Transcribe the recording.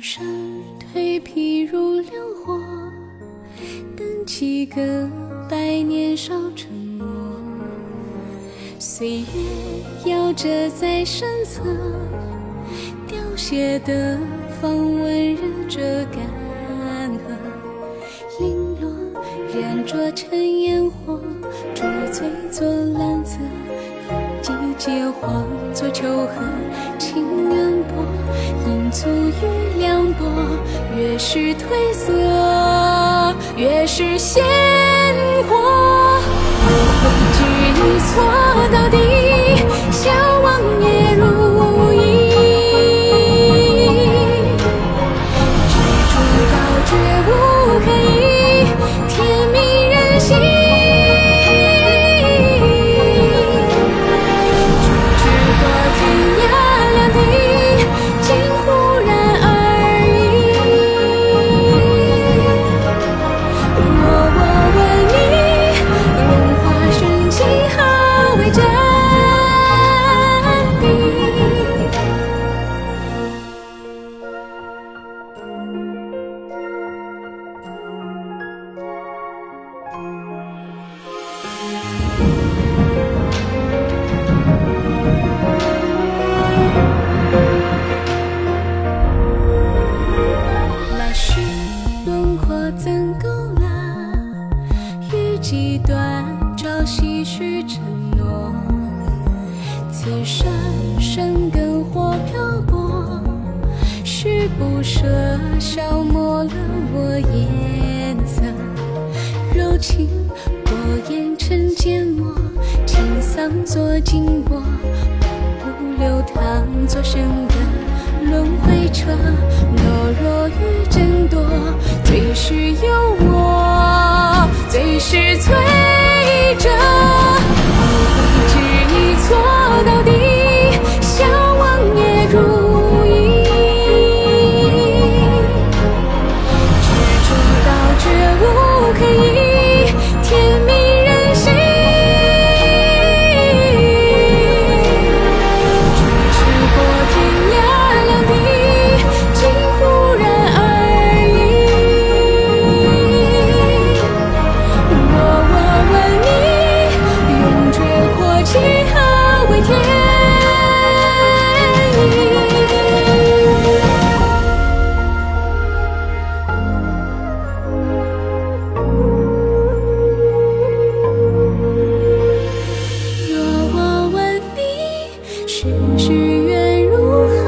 山蜕皮如流火，等几个百年少沉默。岁月摇着在身侧，凋谢的芳温热着干涸。零落染着尘烟火，煮醉作蓝色，季节化作秋荷，因足越凉薄，越是褪色，越是鲜活。不会知错到底，几段，朝夕许承诺。此生生根或漂泊，是不舍消磨了我颜色。柔情过眼成缄默，清桑作静默，不流淌作笙歌。轮回车，懦弱与争夺，最是忧我只是缘如何？